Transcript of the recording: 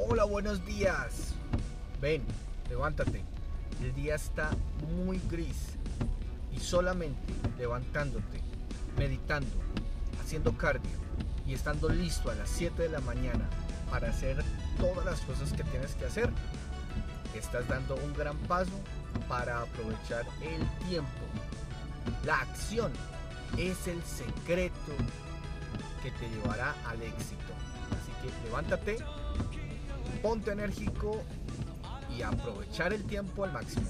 Hola, buenos días. Ven, levántate. El día está muy gris y solamente levantándote, meditando, haciendo cardio y estando listo a las 7 de la mañana para hacer todas las cosas que tienes que hacer, estás dando un gran paso para aprovechar el tiempo. La acción es el secreto que te llevará al éxito. Así que levántate, ponte enérgico y aprovechar el tiempo al máximo.